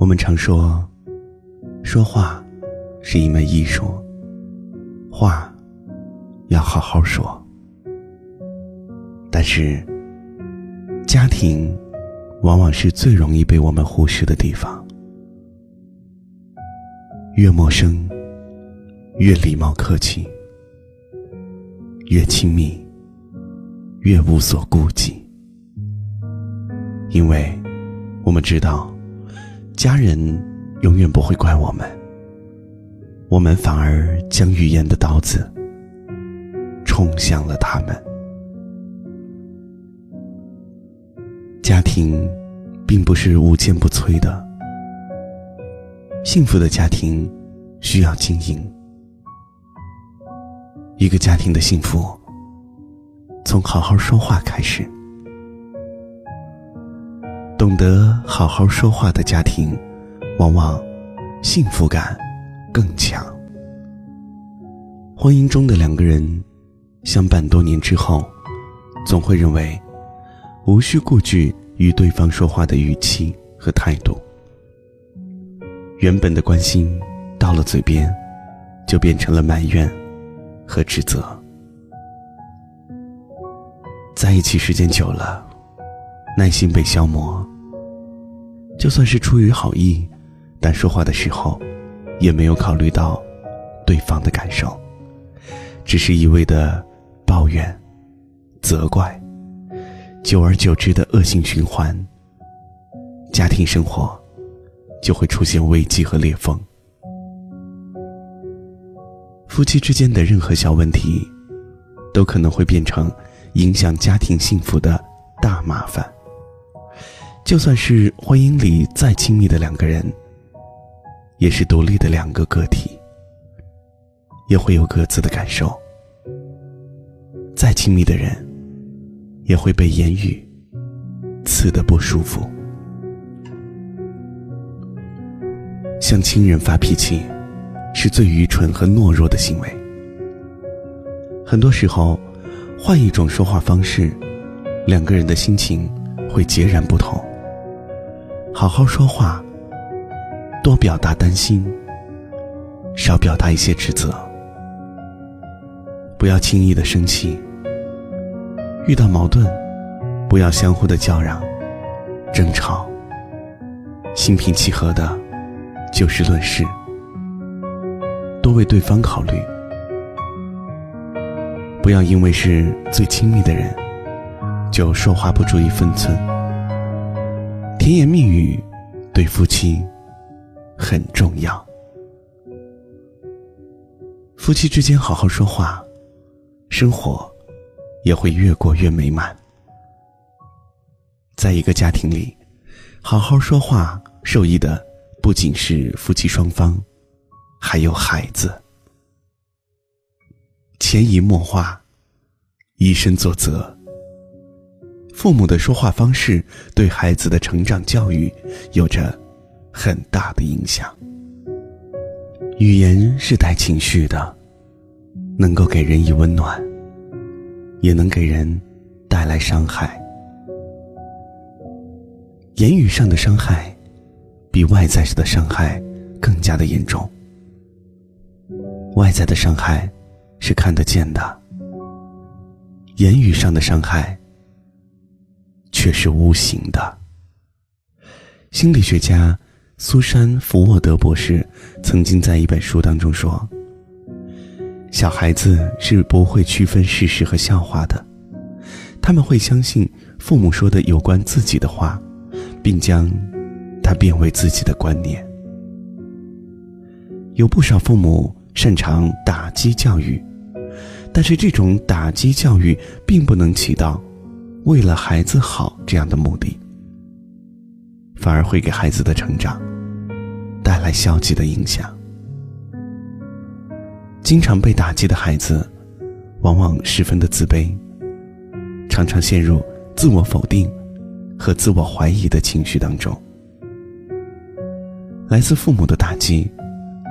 我们常说，说话是一门艺术，话要好好说。但是，家庭往往是最容易被我们忽视的地方。越陌生，越礼貌客气；越亲密，越无所顾忌。因为，我们知道。家人永远不会怪我们，我们反而将语言的刀子冲向了他们。家庭并不是无坚不摧的，幸福的家庭需要经营。一个家庭的幸福，从好好说话开始。懂得好好说话的家庭，往往幸福感更强。婚姻中的两个人相伴多年之后，总会认为无需顾忌与对方说话的语气和态度。原本的关心到了嘴边，就变成了埋怨和指责。在一起时间久了，耐心被消磨。就算是出于好意，但说话的时候，也没有考虑到对方的感受，只是一味的抱怨、责怪，久而久之的恶性循环，家庭生活就会出现危机和裂缝。夫妻之间的任何小问题，都可能会变成影响家庭幸福的大麻烦。就算是婚姻里再亲密的两个人，也是独立的两个个体，也会有各自的感受。再亲密的人，也会被言语刺得不舒服。向亲人发脾气，是最愚蠢和懦弱的行为。很多时候，换一种说话方式，两个人的心情会截然不同。好好说话，多表达担心，少表达一些指责。不要轻易的生气。遇到矛盾，不要相互的叫嚷、争吵。心平气和的就事论事，多为对方考虑。不要因为是最亲密的人，就说话不注意分寸。甜言蜜语对夫妻很重要。夫妻之间好好说话，生活也会越过越美满。在一个家庭里，好好说话受益的不仅是夫妻双方，还有孩子。潜移默化，以身作则。父母的说话方式对孩子的成长教育有着很大的影响。语言是带情绪的，能够给人以温暖，也能给人带来伤害。言语上的伤害，比外在式的伤害更加的严重。外在的伤害是看得见的，言语上的伤害。是无形的。心理学家苏珊·福沃德博士曾经在一本书当中说：“小孩子是不会区分事实和笑话的，他们会相信父母说的有关自己的话，并将它变为自己的观念。”有不少父母擅长打击教育，但是这种打击教育并不能起到。为了孩子好这样的目的，反而会给孩子的成长带来消极的影响。经常被打击的孩子，往往十分的自卑，常常陷入自我否定和自我怀疑的情绪当中。来自父母的打击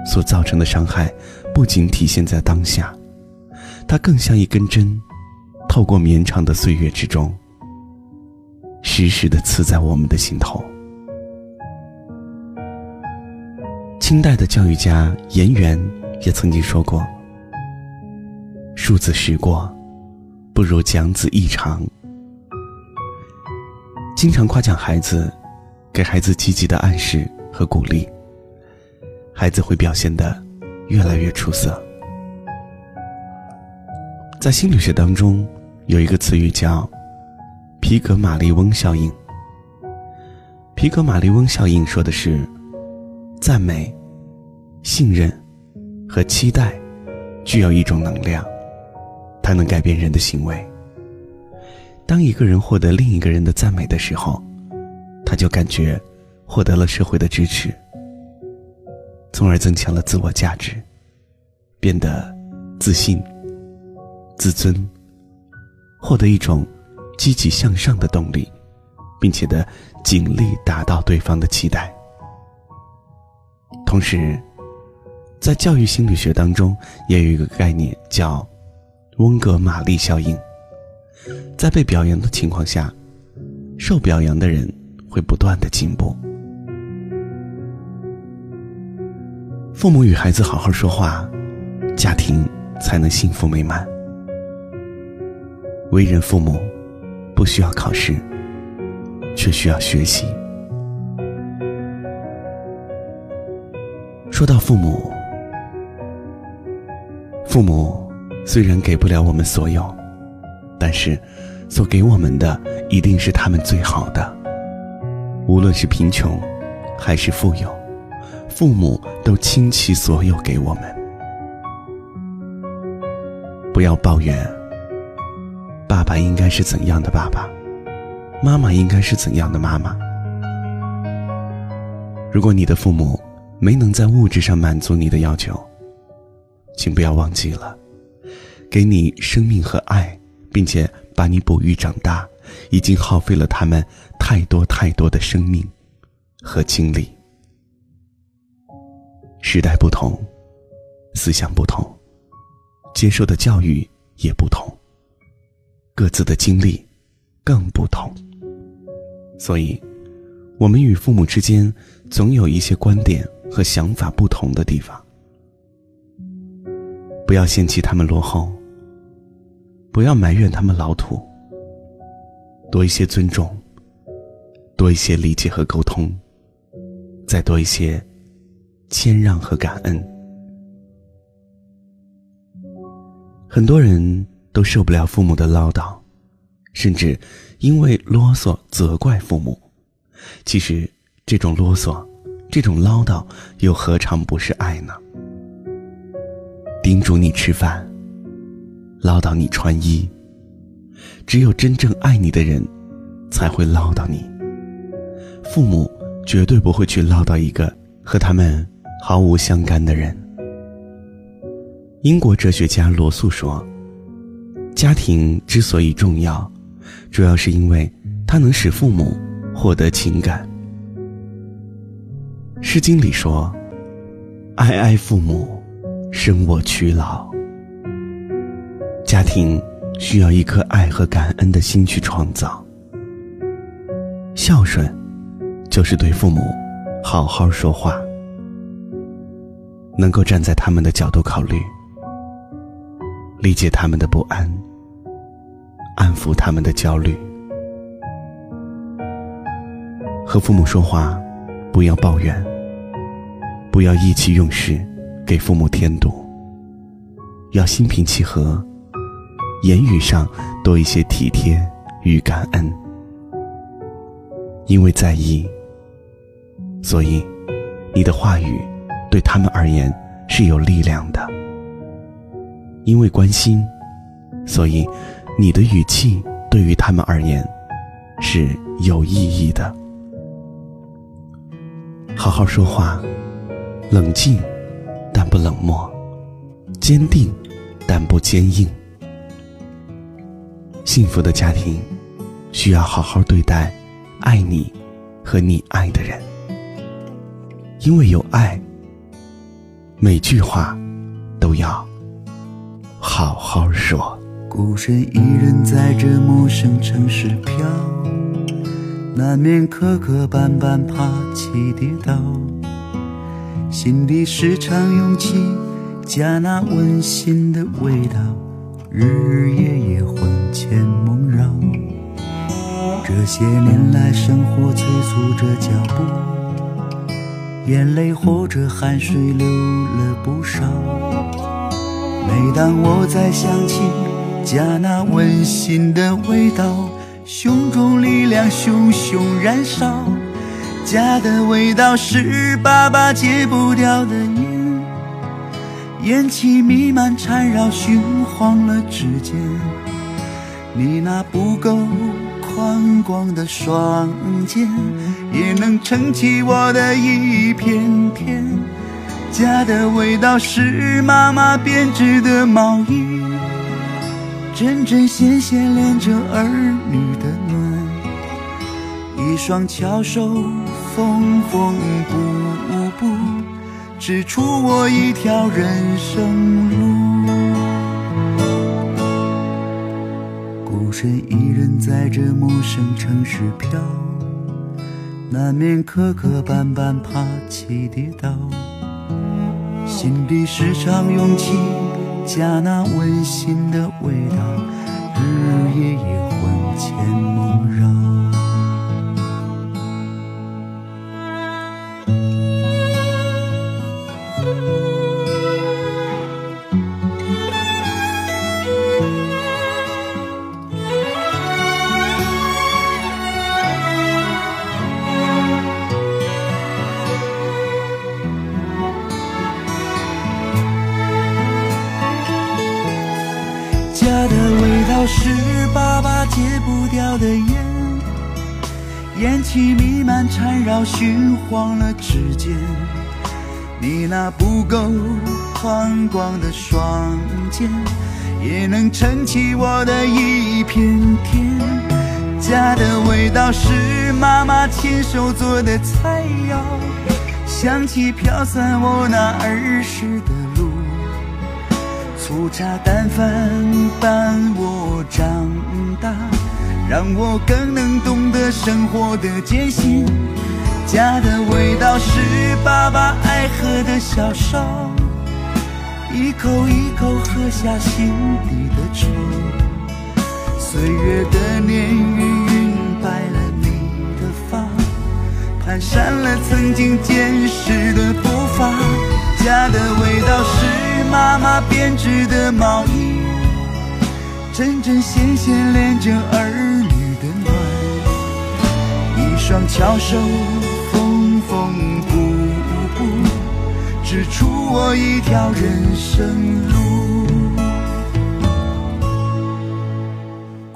所造成的伤害，不仅体现在当下，它更像一根针。透过绵长的岁月之中，时时的刺在我们的心头。清代的教育家颜元也曾经说过：“数子时过，不如讲子一长。”经常夸奖孩子，给孩子积极的暗示和鼓励，孩子会表现的越来越出色。在心理学当中，有一个词语叫“皮格马利翁效应”。皮格马利翁效应说的是，赞美、信任和期待具有一种能量，它能改变人的行为。当一个人获得另一个人的赞美的时候，他就感觉获得了社会的支持，从而增强了自我价值，变得自信、自尊，获得一种积极向上的动力，并且的尽力达到对方的期待。同时，在教育心理学当中，也有一个概念叫温格玛丽效应。在被表扬的情况下，受表扬的人会不断的进步。父母与孩子好好说话，家庭才能幸福美满。为人父母，不需要考试，却需要学习。说到父母，父母虽然给不了我们所有。但是，所给我们的一定是他们最好的。无论是贫穷，还是富有，父母都倾其所有给我们。不要抱怨，爸爸应该是怎样的爸爸，妈妈应该是怎样的妈妈。如果你的父母没能在物质上满足你的要求，请不要忘记了，给你生命和爱。并且把你哺育长大，已经耗费了他们太多太多的生命和精力。时代不同，思想不同，接受的教育也不同，各自的经历更不同。所以，我们与父母之间总有一些观点和想法不同的地方。不要嫌弃他们落后。不要埋怨他们老土，多一些尊重，多一些理解和沟通，再多一些谦让和感恩。很多人都受不了父母的唠叨，甚至因为啰嗦责怪父母。其实，这种啰嗦，这种唠叨，又何尝不是爱呢？叮嘱你吃饭。唠叨你穿衣，只有真正爱你的人，才会唠叨你。父母绝对不会去唠叨一个和他们毫无相干的人。英国哲学家罗素说：“家庭之所以重要，主要是因为它能使父母获得情感。”《诗经》里说：“哀哀父母，生我娶老。”家庭需要一颗爱和感恩的心去创造。孝顺，就是对父母好好说话，能够站在他们的角度考虑，理解他们的不安，安抚他们的焦虑。和父母说话，不要抱怨，不要意气用事，给父母添堵，要心平气和。言语上多一些体贴与感恩，因为在意，所以你的话语对他们而言是有力量的；因为关心，所以你的语气对于他们而言是有意义的。好好说话，冷静但不冷漠，坚定但不坚硬。幸福的家庭，需要好好对待爱你和你爱的人，因为有爱，每句话都要好好说。孤身一人在这陌生城市飘，难免磕磕绊绊，爬起跌倒。心里时常涌起家那温馨的味道，日日夜夜魂牵梦绕。这些年来，生活催促着脚步，眼泪或者汗水流了不少。每当我再想起家那温馨的味道，胸中力量熊熊燃烧。家的味道是爸爸戒不掉的烟，烟气弥漫缠绕，熏黄了指尖。你那不够宽广的双肩，也能撑起我的一片天。家的味道是妈妈编织的毛衣，针针线线连着儿女的暖，一双巧手。缝缝补补，织出我一条人生路。孤身一人在这陌生城市飘，难免磕磕绊绊，爬起跌倒。心里时常涌起家那温馨的味道，日日夜夜魂牵梦绕。是爸爸戒不掉的烟，烟气弥漫缠绕，熏黄了指尖。你那不够宽广的双肩，也能撑起我的一片天。家的味道是妈妈亲手做的菜肴，香气飘散我那儿时的路。粗茶淡饭伴我长大，让我更能懂得生活的艰辛。家的味道是爸爸爱喝的小烧，一口一口喝下心底的愁。岁月的年月晕白了你的发，蹒跚了曾经坚实的步伐。家的味道是。妈妈编织的毛衣，针针线线连着儿女的暖，一双巧手缝缝补补，织出我一条人生路。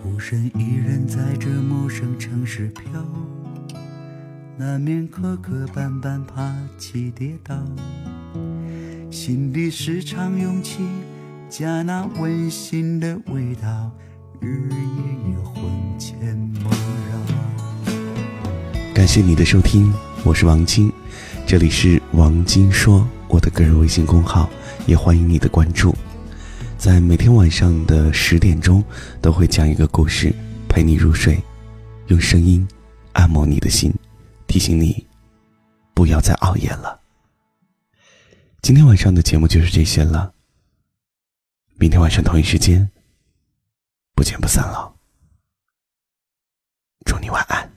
孤身一人在这陌生城市飘，难免磕磕绊绊，爬起跌倒。心里时常涌起家那温馨的味道，日夜夜魂牵梦绕。感谢你的收听，我是王晶，这里是王晶说我的个人微信公号，也欢迎你的关注。在每天晚上的十点钟，都会讲一个故事陪你入睡，用声音按摩你的心，提醒你不要再熬夜了。今天晚上的节目就是这些了。明天晚上同一时间，不见不散了。祝你晚安。